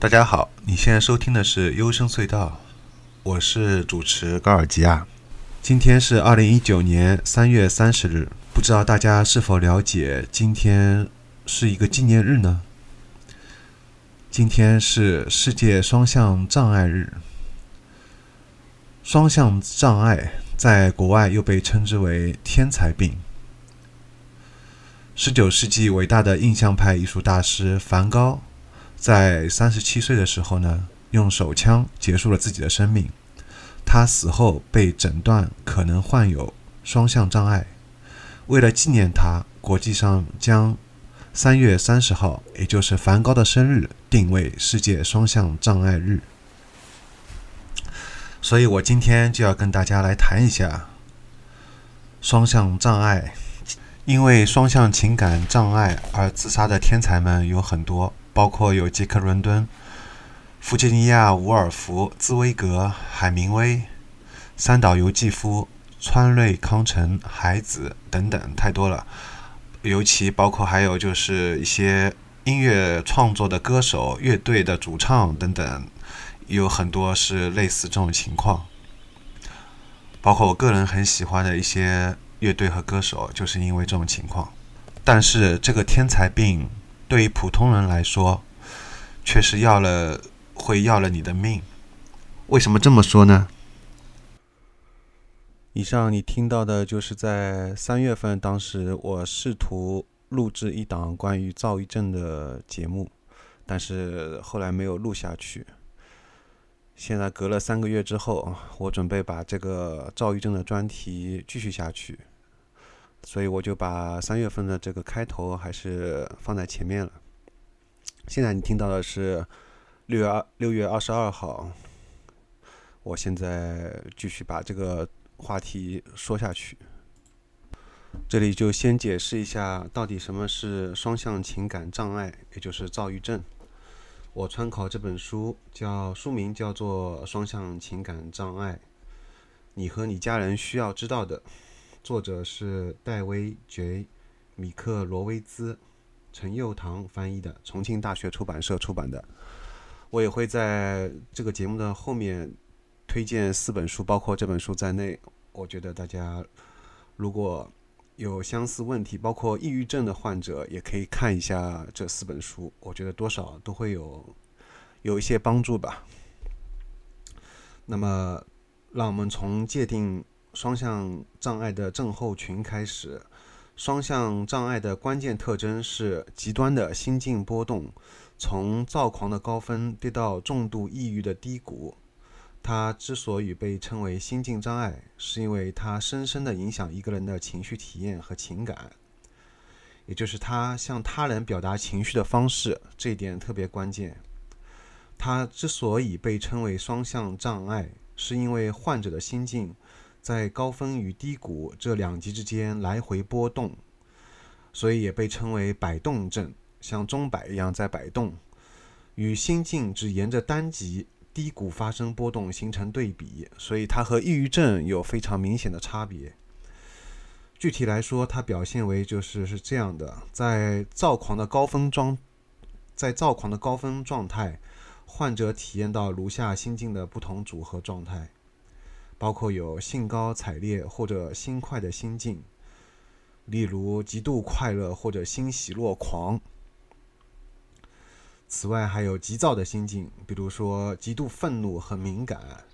大家好，你现在收听的是幽深隧道，我是主持高尔基亚。今天是二零一九年三月三十日，不知道大家是否了解，今天是一个纪念日呢？今天是世界双向障碍日。双向障碍在国外又被称之为“天才病”。十九世纪伟大的印象派艺术大师梵高。在三十七岁的时候呢，用手枪结束了自己的生命。他死后被诊断可能患有双向障碍。为了纪念他，国际上将三月三十号，也就是梵高的生日，定为世界双向障碍日。所以我今天就要跟大家来谈一下双向障碍。因为双向情感障碍而自杀的天才们有很多。包括有杰克·伦敦、弗吉尼亚·伍尔夫、茨威格、海明威、三岛由纪夫、川瑞康成、海子等等，太多了。尤其包括还有就是一些音乐创作的歌手、乐队的主唱等等，有很多是类似这种情况。包括我个人很喜欢的一些乐队和歌手，就是因为这种情况。但是这个天才病。对于普通人来说，却是要了会要了你的命。为什么这么说呢？以上你听到的就是在三月份，当时我试图录制一档关于躁郁症的节目，但是后来没有录下去。现在隔了三个月之后，我准备把这个躁郁症的专题继续下去。所以我就把三月份的这个开头还是放在前面了。现在你听到的是六月二六月二十二号。我现在继续把这个话题说下去。这里就先解释一下，到底什么是双向情感障碍，也就是躁郁症。我参考这本书，叫书名叫做《双向情感障碍》，你和你家人需要知道的。作者是戴维 ·J· 米克罗维兹，陈佑堂翻译的，重庆大学出版社出版的。我也会在这个节目的后面推荐四本书，包括这本书在内。我觉得大家如果有相似问题，包括抑郁症的患者，也可以看一下这四本书。我觉得多少都会有有一些帮助吧。那么，让我们从界定。双向障碍的症候群开始。双向障碍的关键特征是极端的心境波动，从躁狂的高峰跌到重度抑郁的低谷。它之所以被称为心境障碍，是因为它深深地影响一个人的情绪体验和情感，也就是他向他人表达情绪的方式。这一点特别关键。它之所以被称为双向障碍，是因为患者的心境。在高峰与低谷这两极之间来回波动，所以也被称为摆动症，像钟摆一样在摆动，与心境只沿着单极低谷发生波动形成对比，所以它和抑郁症有非常明显的差别。具体来说，它表现为就是是这样的：在躁狂的高峰状，在躁狂的高峰状态，患者体验到如下心境的不同组合状态。包括有兴高采烈或者心快的心境，例如极度快乐或者欣喜若狂。此外，还有急躁的心境，比如说极度愤怒和敏感，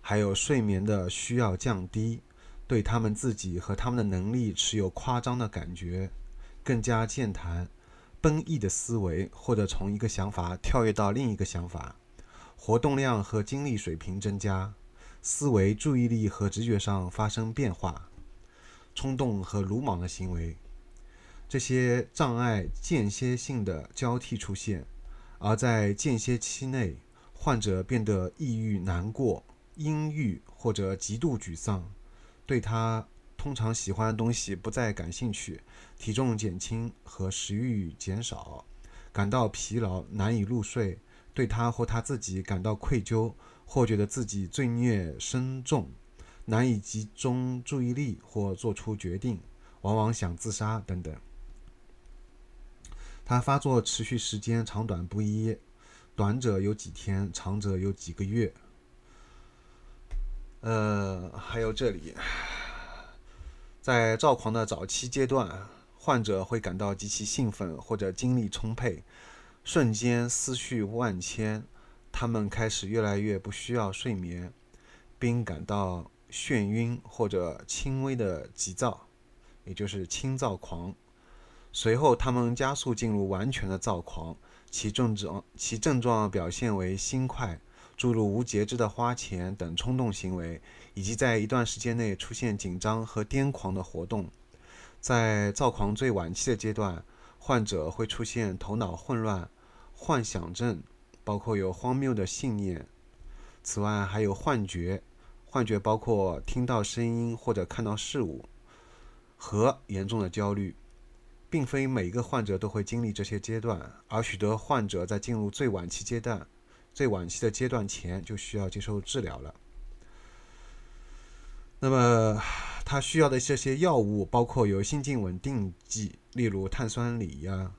还有睡眠的需要降低，对他们自己和他们的能力持有夸张的感觉，更加健谈、奔逸的思维，或者从一个想法跳跃到另一个想法，活动量和精力水平增加。思维、注意力和直觉上发生变化，冲动和鲁莽的行为，这些障碍间歇性的交替出现，而在间歇期内，患者变得抑郁、难过、阴郁或者极度沮丧，对他通常喜欢的东西不再感兴趣，体重减轻和食欲减少，感到疲劳、难以入睡，对他或他自己感到愧疚，或觉得自己罪孽深重，难以集中注意力或做出决定，往往想自杀等等。它发作持续时间长短不一，短者有几天，长者有几个月。呃，还有这里，在躁狂的早期阶段，患者会感到极其兴奋或者精力充沛，瞬间思绪万千，他们开始越来越不需要睡眠，并感到眩晕或者轻微的急躁，也就是轻躁狂。随后，他们加速进入完全的躁狂，其症状其症状表现为心快、注入无节制的花钱等冲动行为，以及在一段时间内出现紧张和癫狂的活动。在躁狂最晚期的阶段，患者会出现头脑混乱、幻想症，包括有荒谬的信念。此外，还有幻觉，幻觉包括听到声音或者看到事物，和严重的焦虑。并非每个患者都会经历这些阶段，而许多患者在进入最晚期阶段、最晚期的阶段前就需要接受治疗了。那么，他需要的这些药物包括有心境稳定剂，例如碳酸锂呀，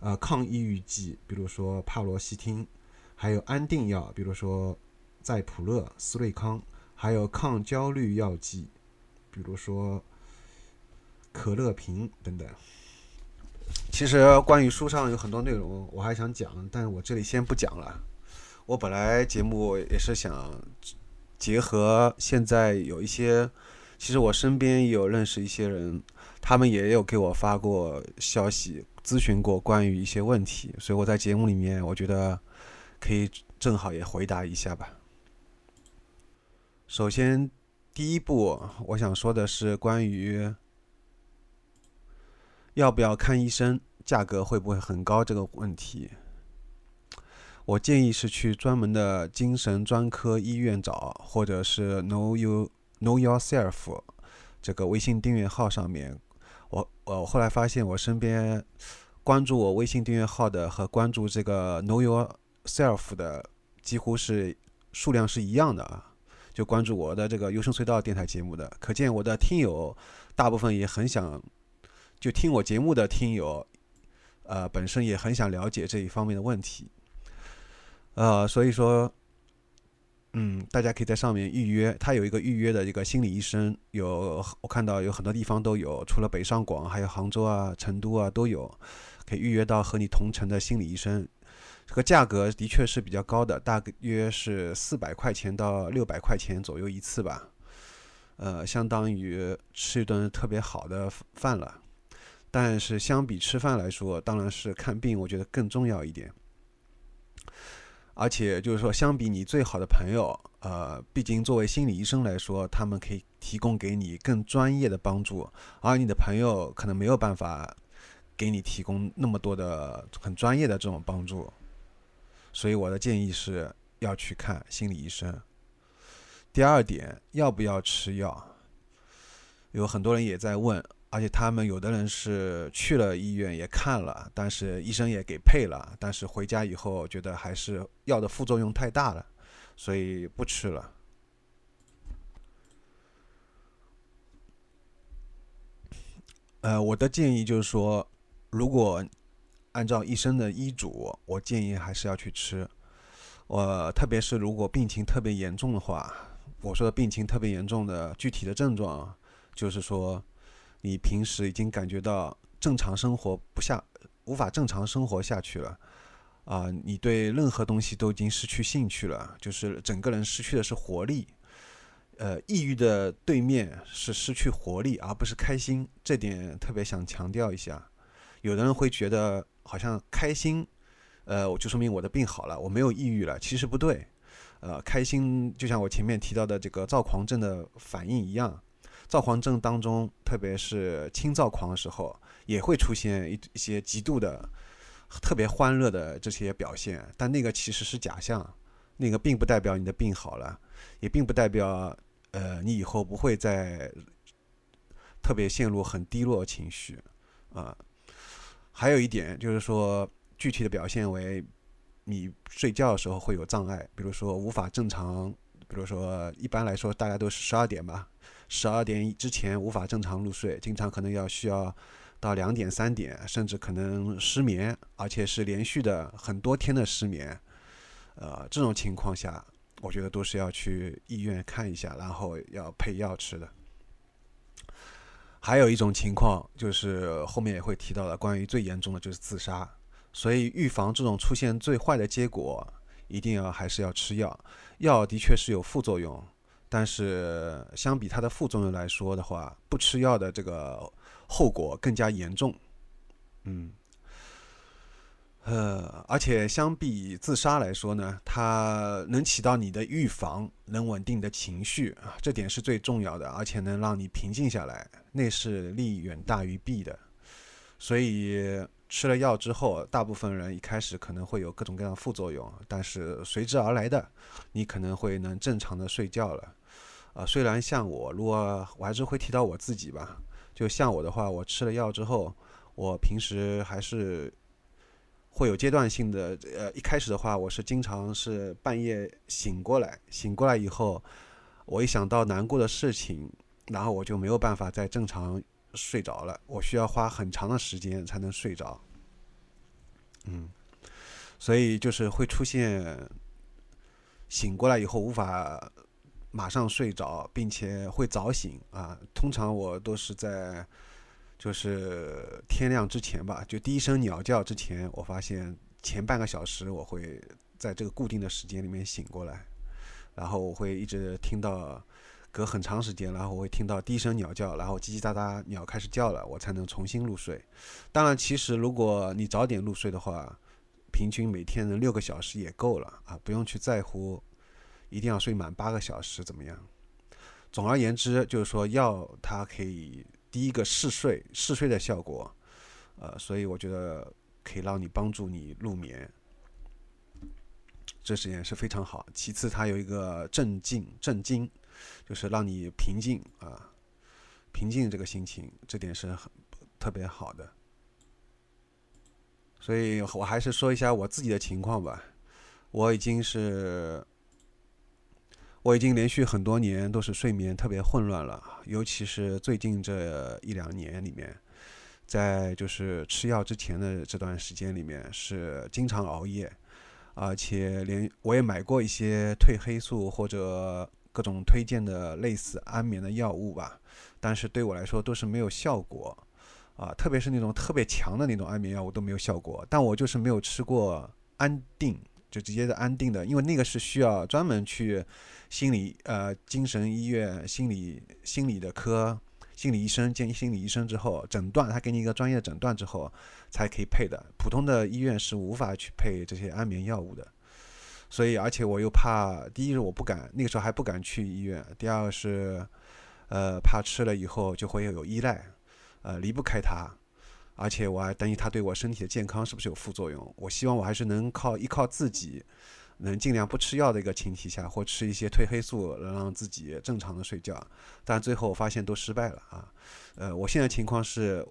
呃，抗抑郁剂，比如说帕罗西汀，还有安定药，比如说在普乐、斯瑞康，还有抗焦虑药剂，比如说可乐平等等。其实关于书上有很多内容，我还想讲，但是我这里先不讲了。我本来节目也是想结合现在有一些，其实我身边也有认识一些人，他们也有给我发过消息，咨询过关于一些问题，所以我在节目里面，我觉得可以正好也回答一下吧。首先，第一步我想说的是关于。要不要看医生？价格会不会很高？这个问题，我建议是去专门的精神专科医院找，或者是 Know You Know Yourself 这个微信订阅号上面。我我后来发现，我身边关注我微信订阅号的和关注这个 Know Your self 的几乎是数量是一样的啊，就关注我的这个优声隧道电台节目的，可见我的听友大部分也很想。就听我节目的听友，呃，本身也很想了解这一方面的问题，呃，所以说，嗯，大家可以在上面预约，他有一个预约的一个心理医生，有我看到有很多地方都有，除了北上广，还有杭州啊、成都啊都有，可以预约到和你同城的心理医生。这个价格的确是比较高的，大约是四百块钱到六百块钱左右一次吧，呃，相当于吃一顿特别好的饭了。但是相比吃饭来说，当然是看病，我觉得更重要一点。而且就是说，相比你最好的朋友，呃，毕竟作为心理医生来说，他们可以提供给你更专业的帮助，而你的朋友可能没有办法给你提供那么多的很专业的这种帮助。所以我的建议是要去看心理医生。第二点，要不要吃药？有很多人也在问。而且他们有的人是去了医院也看了，但是医生也给配了，但是回家以后觉得还是药的副作用太大了，所以不吃了。呃，我的建议就是说，如果按照医生的医嘱，我建议还是要去吃。我特别是如果病情特别严重的话，我说的病情特别严重的具体的症状，就是说。你平时已经感觉到正常生活不下，无法正常生活下去了，啊，你对任何东西都已经失去兴趣了，就是整个人失去的是活力。呃，抑郁的对面是失去活力，而不是开心，这点特别想强调一下。有的人会觉得好像开心，呃，我就说明我的病好了，我没有抑郁了。其实不对，呃，开心就像我前面提到的这个躁狂症的反应一样。躁狂症当中，特别是轻躁狂的时候，也会出现一一些极度的、特别欢乐的这些表现，但那个其实是假象，那个并不代表你的病好了，也并不代表呃你以后不会再特别陷入很低落情绪啊。还有一点就是说，具体的表现为你睡觉的时候会有障碍，比如说无法正常，比如说一般来说大家都是十二点吧，十二点之前无法正常入睡，经常可能要需要。到两点、三点，甚至可能失眠，而且是连续的很多天的失眠。呃，这种情况下，我觉得都是要去医院看一下，然后要配药吃的。还有一种情况就是后面也会提到的，关于最严重的就是自杀。所以预防这种出现最坏的结果，一定要还是要吃药。药的确是有副作用，但是相比它的副作用来说的话，不吃药的这个。后果更加严重，嗯，呃，而且相比自杀来说呢，它能起到你的预防，能稳定的情绪啊，这点是最重要的，而且能让你平静下来，那是利远大于弊的。所以吃了药之后，大部分人一开始可能会有各种各样的副作用，但是随之而来的，你可能会能正常的睡觉了。啊，虽然像我，如果我还是会提到我自己吧。就像我的话，我吃了药之后，我平时还是会有阶段性的。呃，一开始的话，我是经常是半夜醒过来，醒过来以后，我一想到难过的事情，然后我就没有办法再正常睡着了，我需要花很长的时间才能睡着。嗯，所以就是会出现醒过来以后无法。马上睡着，并且会早醒啊。通常我都是在就是天亮之前吧，就第一声鸟叫之前，我发现前半个小时我会在这个固定的时间里面醒过来，然后我会一直听到隔很长时间，然后我会听到第一声鸟叫，然后叽叽喳喳鸟开始叫了，我才能重新入睡。当然，其实如果你早点入睡的话，平均每天能六个小时也够了啊，不用去在乎。一定要睡满八个小时，怎么样？总而言之，就是说药它可以第一个嗜睡，嗜睡的效果，呃，所以我觉得可以让你帮助你入眠，这实验是非常好。其次，它有一个镇静、镇惊，就是让你平静啊，平静这个心情，这点是很特别好的。所以我还是说一下我自己的情况吧，我已经是。我已经连续很多年都是睡眠特别混乱了，尤其是最近这一两年里面，在就是吃药之前的这段时间里面是经常熬夜，而且连我也买过一些褪黑素或者各种推荐的类似安眠的药物吧，但是对我来说都是没有效果，啊，特别是那种特别强的那种安眠药物都没有效果，但我就是没有吃过安定。就直接的安定的，因为那个是需要专门去心理呃精神医院心理心理的科心理医生见心理医生之后诊断，他给你一个专业的诊断之后才可以配的，普通的医院是无法去配这些安眠药物的。所以而且我又怕，第一是我不敢那个时候还不敢去医院，第二是呃怕吃了以后就会有依赖，呃离不开它。而且我还担心它对我身体的健康是不是有副作用。我希望我还是能靠依靠自己，能尽量不吃药的一个前提下，或吃一些褪黑素，能让自己正常的睡觉。但最后我发现都失败了啊！呃，我现在情况是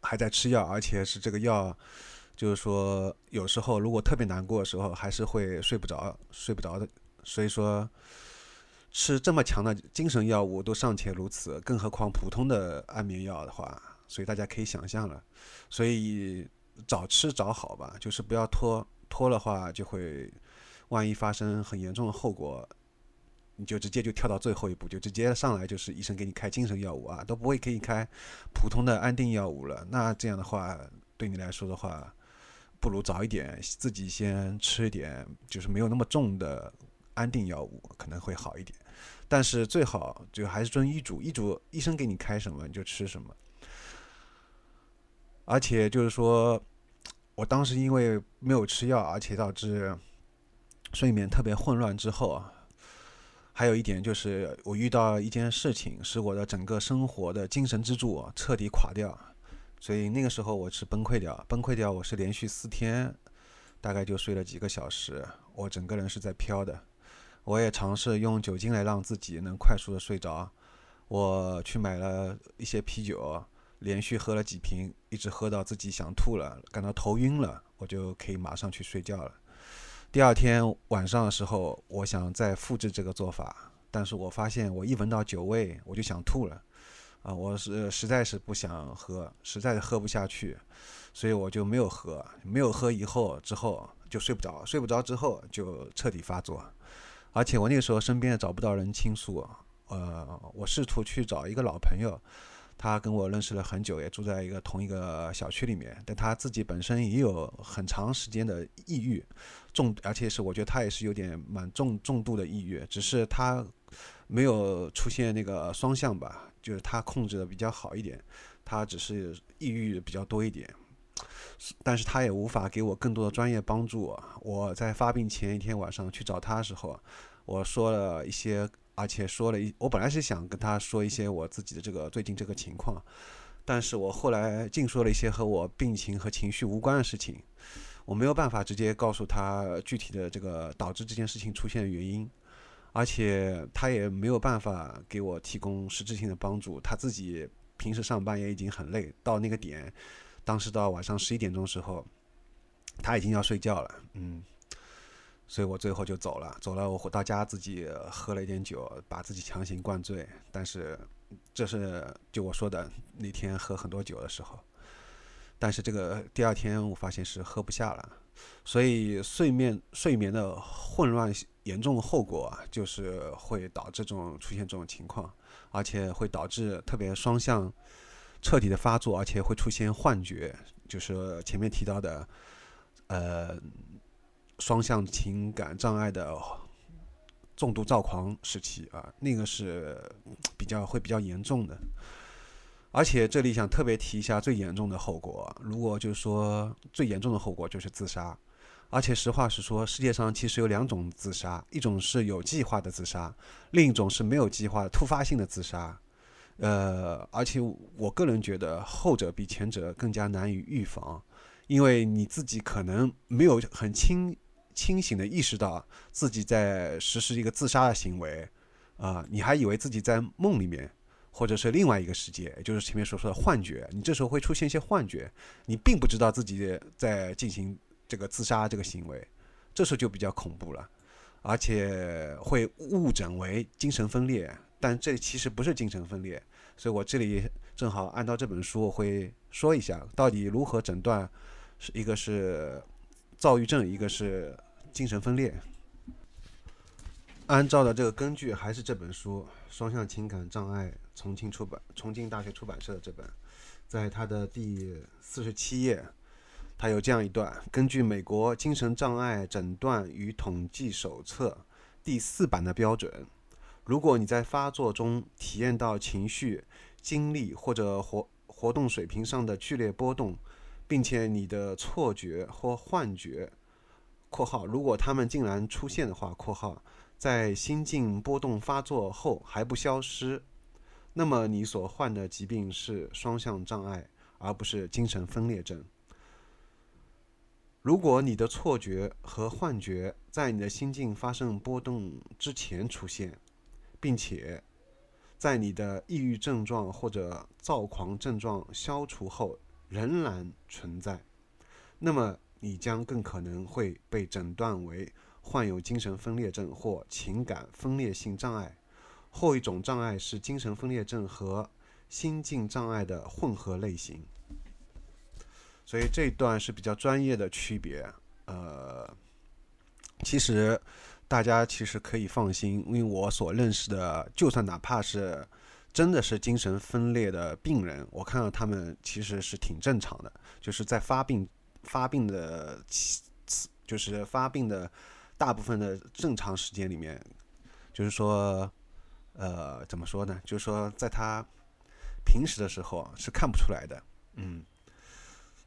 还在吃药，而且是这个药，就是说有时候如果特别难过的时候，还是会睡不着，睡不着的。所以说，吃这么强的精神药物都尚且如此，更何况普通的安眠药的话。所以大家可以想象了，所以早吃早好吧，就是不要拖，拖的话就会，万一发生很严重的后果，你就直接就跳到最后一步，就直接上来就是医生给你开精神药物啊，都不会给你开普通的安定药物了。那这样的话，对你来说的话，不如早一点自己先吃一点，就是没有那么重的安定药物，可能会好一点。但是最好就还是遵医嘱，医嘱医生给你开什么你就吃什么。而且就是说，我当时因为没有吃药，而且导致睡眠特别混乱之后啊，还有一点就是我遇到一件事情，使我的整个生活的精神支柱彻底垮掉，所以那个时候我是崩溃掉，崩溃掉，我是连续四天大概就睡了几个小时，我整个人是在飘的。我也尝试用酒精来让自己能快速的睡着。我去买了一些啤酒，连续喝了几瓶，一直喝到自己想吐了，感到头晕了，我就可以马上去睡觉了。第二天晚上的时候，我想再复制这个做法，但是我发现我一闻到酒味，我就想吐了。啊，我是实在是不想喝，实在是喝不下去，所以我就没有喝。没有喝以后之后就睡不着，睡不着之后就彻底发作，而且我那个时候身边也找不到人倾诉。呃，我试图去找一个老朋友，他跟我认识了很久，也住在一个同一个小区里面，但他自己本身也有很长时间的抑郁，重，而且是我觉得他也是有点蛮重重度的抑郁，只是他没有出现那个双向吧，就是他控制的比较好一点，他只是抑郁比较多一点，但是他也无法给我更多的专业帮助。我在发病前一天晚上去找他的时候，我说了一些。而且说了一，我本来是想跟他说一些我自己的这个最近这个情况，但是我后来净说了一些和我病情和情绪无关的事情，我没有办法直接告诉他具体的这个导致这件事情出现的原因，而且他也没有办法给我提供实质性的帮助，他自己平时上班也已经很累，到那个点，当时到晚上十一点钟时候，他已经要睡觉了，嗯。所以我最后就走了，走了。我回到家自己喝了一点酒，把自己强行灌醉。但是，这是就我说的那天喝很多酒的时候。但是这个第二天我发现是喝不下了。所以睡眠睡眠的混乱严重后果啊，就是会导致这种出现这种情况，而且会导致特别双向彻底的发作，而且会出现幻觉，就是前面提到的，呃。双向情感障碍的重度躁狂时期啊，那个是比较会比较严重的。而且这里想特别提一下最严重的后果，如果就是说最严重的后果就是自杀。而且实话实说，世界上其实有两种自杀，一种是有计划的自杀，另一种是没有计划的突发性的自杀。呃，而且我个人觉得后者比前者更加难以预防，因为你自己可能没有很清。清醒的意识到自己在实施一个自杀的行为，啊，你还以为自己在梦里面，或者是另外一个世界，也就是前面所说的幻觉。你这时候会出现一些幻觉，你并不知道自己在进行这个自杀这个行为，这时候就比较恐怖了，而且会误诊为精神分裂，但这其实不是精神分裂。所以我这里正好按照这本书，我会说一下到底如何诊断，是一个是躁郁症，一个是。精神分裂，按照的这个根据还是这本书《双向情感障碍》，重庆出版，重庆大学出版社的这本，在它的第四十七页，它有这样一段：根据美国精神障碍诊断与统计手册第四版的标准，如果你在发作中体验到情绪、精力或者活活动水平上的剧烈波动，并且你的错觉或幻觉。括号，如果他们竟然出现的话，括号，在心境波动发作后还不消失，那么你所患的疾病是双向障碍，而不是精神分裂症。如果你的错觉和幻觉在你的心境发生波动之前出现，并且在你的抑郁症状或者躁狂症状消除后仍然存在，那么。你将更可能会被诊断为患有精神分裂症或情感分裂性障碍。后一种障碍是精神分裂症和心境障碍的混合类型。所以这一段是比较专业的区别。呃，其实大家其实可以放心，因为我所认识的，就算哪怕是真的是精神分裂的病人，我看到他们其实是挺正常的，就是在发病。发病的就是发病的大部分的正常时间里面，就是说，呃，怎么说呢？就是说，在他平时的时候是看不出来的，嗯，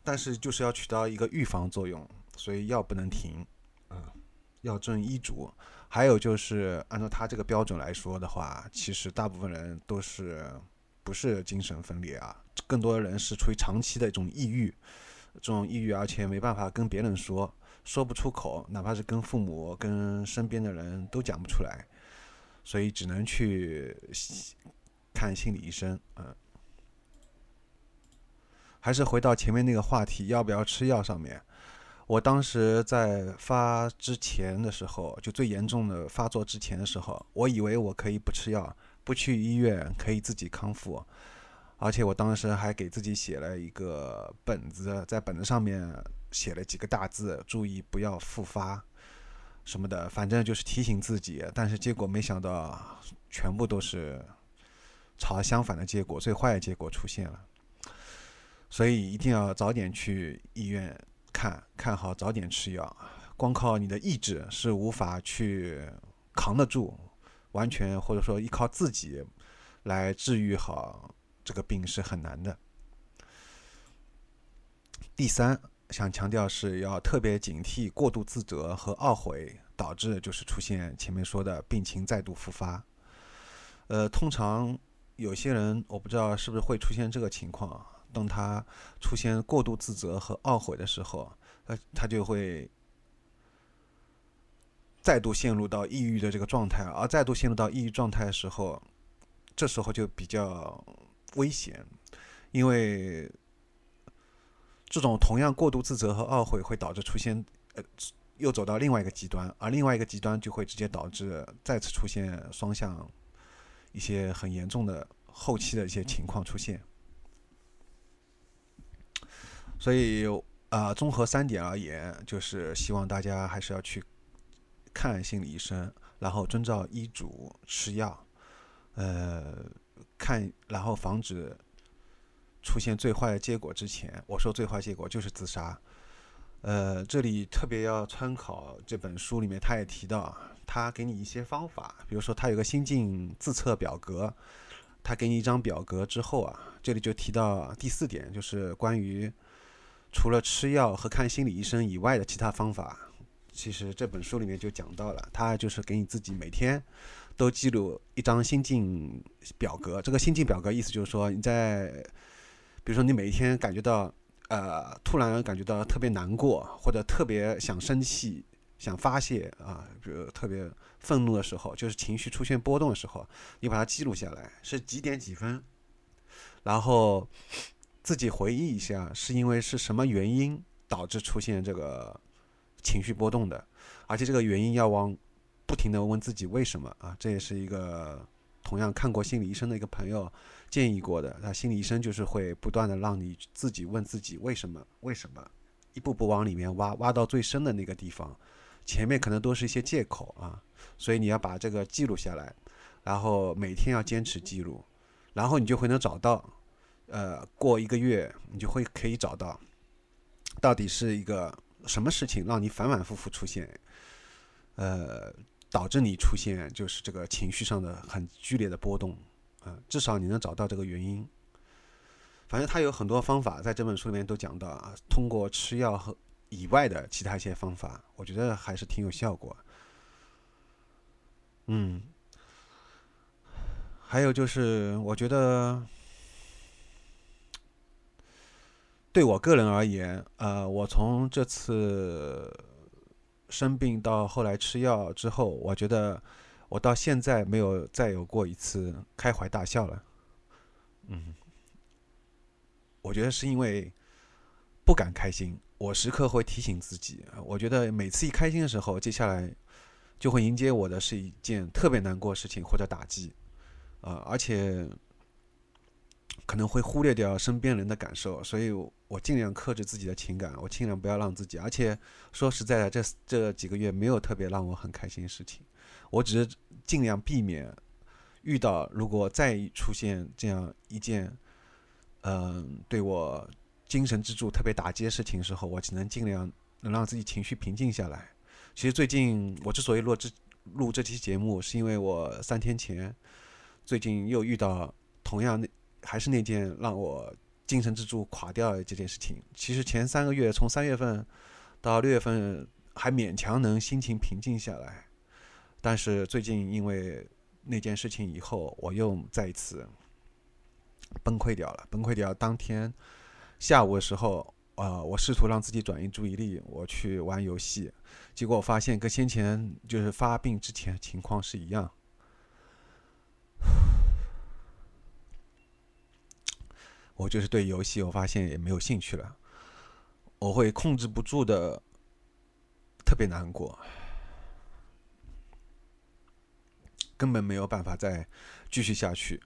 但是就是要起到一个预防作用，所以药不能停，啊，要遵医嘱。还有就是按照他这个标准来说的话，其实大部分人都是不是精神分裂啊，更多的人是处于长期的一种抑郁。这种抑郁，而且没办法跟别人说，说不出口，哪怕是跟父母、跟身边的人都讲不出来，所以只能去看心理医生。嗯，还是回到前面那个话题，要不要吃药上面。我当时在发之前的时候，就最严重的发作之前的时候，我以为我可以不吃药，不去医院，可以自己康复。而且我当时还给自己写了一个本子，在本子上面写了几个大字，注意不要复发什么的，反正就是提醒自己。但是结果没想到，全部都是朝相反的结果，最坏的结果出现了。所以一定要早点去医院看看好，早点吃药。光靠你的意志是无法去扛得住，完全或者说依靠自己来治愈好。这个病是很难的。第三，想强调是要特别警惕过度自责和懊悔，导致就是出现前面说的病情再度复发。呃，通常有些人我不知道是不是会出现这个情况，当他出现过度自责和懊悔的时候，呃，他就会再度陷入到抑郁的这个状态，而再度陷入到抑郁状态的时候，这时候就比较。危险，因为这种同样过度自责和懊悔会导致出现呃，又走到另外一个极端，而另外一个极端就会直接导致再次出现双向一些很严重的后期的一些情况出现。所以啊，综合三点而言，就是希望大家还是要去看心理医生，然后遵照医嘱吃药，呃。看，然后防止出现最坏的结果之前，我说最坏结果就是自杀。呃，这里特别要参考这本书里面，他也提到，他给你一些方法，比如说他有个心境自测表格，他给你一张表格之后啊，这里就提到第四点，就是关于除了吃药和看心理医生以外的其他方法。其实这本书里面就讲到了，他就是给你自己每天都记录一张心境表格。这个心境表格意思就是说，你在比如说你每一天感觉到呃突然感觉到特别难过，或者特别想生气、想发泄啊，比如特别愤怒的时候，就是情绪出现波动的时候，你把它记录下来，是几点几分，然后自己回忆一下，是因为是什么原因导致出现这个。情绪波动的，而且这个原因要往不停的问自己为什么啊？这也是一个同样看过心理医生的一个朋友建议过的。那心理医生就是会不断的让你自己问自己为什么？为什么？一步步往里面挖，挖到最深的那个地方，前面可能都是一些借口啊。所以你要把这个记录下来，然后每天要坚持记录，然后你就会能找到。呃，过一个月你就会可以找到，到底是一个。什么事情让你反反复复出现，呃，导致你出现就是这个情绪上的很剧烈的波动，啊，至少你能找到这个原因。反正他有很多方法，在这本书里面都讲到啊，通过吃药和以外的其他一些方法，我觉得还是挺有效果。嗯，还有就是，我觉得。对我个人而言，呃，我从这次生病到后来吃药之后，我觉得我到现在没有再有过一次开怀大笑了。嗯，我觉得是因为不敢开心，我时刻会提醒自己，我觉得每次一开心的时候，接下来就会迎接我的是一件特别难过事情或者打击，啊，而且。可能会忽略掉身边人的感受，所以我尽量克制自己的情感，我尽量不要让自己。而且说实在的，这这几个月没有特别让我很开心的事情，我只是尽量避免遇到。如果再出现这样一件，嗯，对我精神支柱特别打击的事情的时候，我只能尽量能让自己情绪平静下来。其实最近我之所以录这录这期节目，是因为我三天前最近又遇到同样那。还是那件让我精神支柱垮掉这件事情。其实前三个月，从三月份到六月份，还勉强能心情平静下来。但是最近因为那件事情以后，我又再一次崩溃掉了。崩溃掉当天下午的时候，啊，我试图让自己转移注意力，我去玩游戏，结果我发现跟先前就是发病之前情况是一样。我就是对游戏，我发现也没有兴趣了，我会控制不住的，特别难过，根本没有办法再继续下去，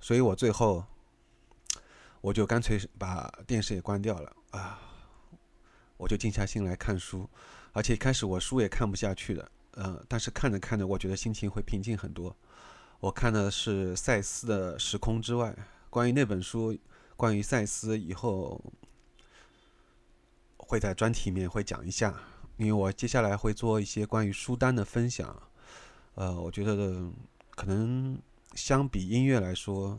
所以我最后。我就干脆把电视也关掉了啊！我就静下心来看书，而且一开始我书也看不下去的，嗯，但是看着看着，我觉得心情会平静很多。我看的是赛斯的《时空之外》，关于那本书，关于赛斯，以后会在专题里面会讲一下，因为我接下来会做一些关于书单的分享。呃，我觉得可能相比音乐来说。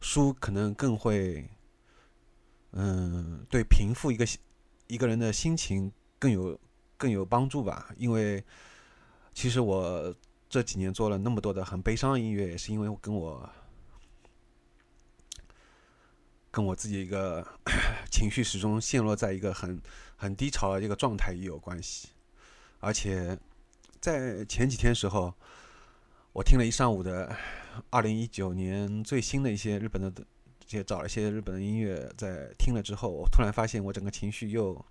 书可能更会，嗯，对平复一个一个人的心情更有更有帮助吧。因为其实我这几年做了那么多的很悲伤的音乐，也是因为跟我跟我自己一个 情绪始终陷落在一个很很低潮的一个状态也有关系。而且在前几天时候，我听了一上午的。二零一九年最新的一些日本的，这些找了一些日本的音乐，在听了之后，我突然发现我整个情绪又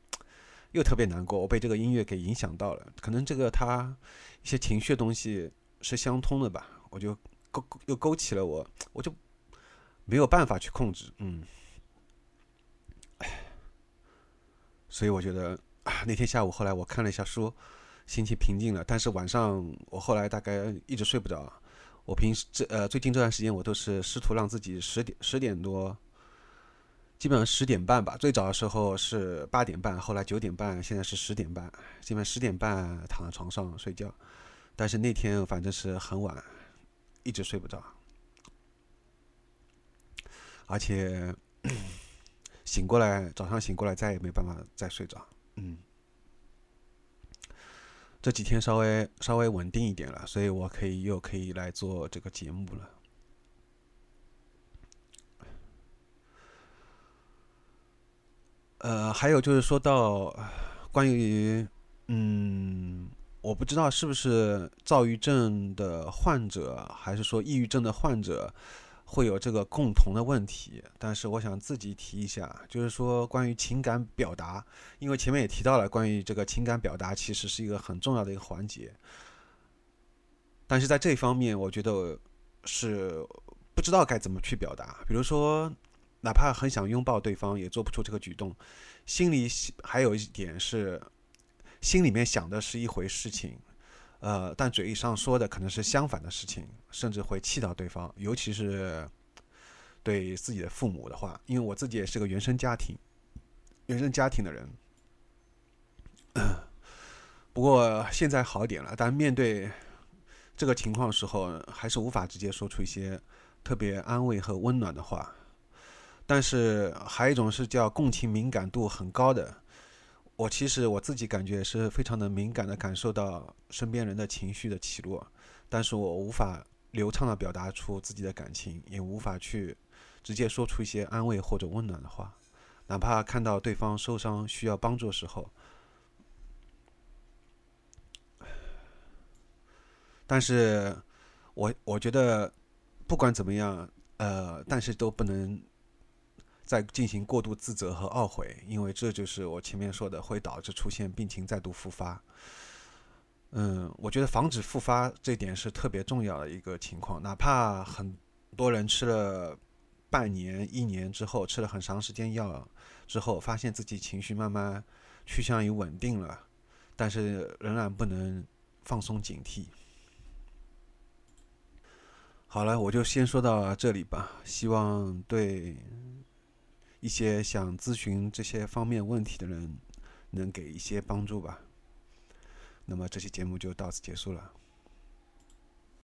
又特别难过，我被这个音乐给影响到了。可能这个他一些情绪的东西是相通的吧，我就勾又勾起了我，我就没有办法去控制，嗯，所以我觉得啊，那天下午后来我看了一下书，心情平静了，但是晚上我后来大概一直睡不着。我平时这呃最近这段时间，我都是试图让自己十点十点多，基本上十点半吧。最早的时候是八点半，后来九点半，现在是十点半。基本上十点半躺在床上睡觉，但是那天反正是很晚，一直睡不着，而且 醒过来早上醒过来再也没办法再睡着，嗯。这几天稍微稍微稳定一点了，所以我可以又可以来做这个节目了。呃，还有就是说到关于，嗯，我不知道是不是躁郁症的患者，还是说抑郁症的患者。会有这个共同的问题，但是我想自己提一下，就是说关于情感表达，因为前面也提到了，关于这个情感表达其实是一个很重要的一个环节，但是在这方面，我觉得是不知道该怎么去表达。比如说，哪怕很想拥抱对方，也做不出这个举动，心里还有一点是，心里面想的是一回事情。呃，但嘴上说的可能是相反的事情，甚至会气到对方，尤其是对自己的父母的话。因为我自己也是个原生家庭、原生家庭的人，不过现在好点了。但面对这个情况的时候，还是无法直接说出一些特别安慰和温暖的话。但是还有一种是叫共情敏感度很高的。我其实我自己感觉是非常的敏感的，感受到身边人的情绪的起落，但是我无法流畅的表达出自己的感情，也无法去直接说出一些安慰或者温暖的话，哪怕看到对方受伤需要帮助的时候，但是我我觉得不管怎么样，呃，但是都不能。再进行过度自责和懊悔，因为这就是我前面说的会导致出现病情再度复发。嗯，我觉得防止复发这点是特别重要的一个情况。哪怕很多人吃了半年、一年之后，吃了很长时间药之后，发现自己情绪慢慢趋向于稳定了，但是仍然不能放松警惕。好了，我就先说到这里吧。希望对。一些想咨询这些方面问题的人，能给一些帮助吧。那么这期节目就到此结束了。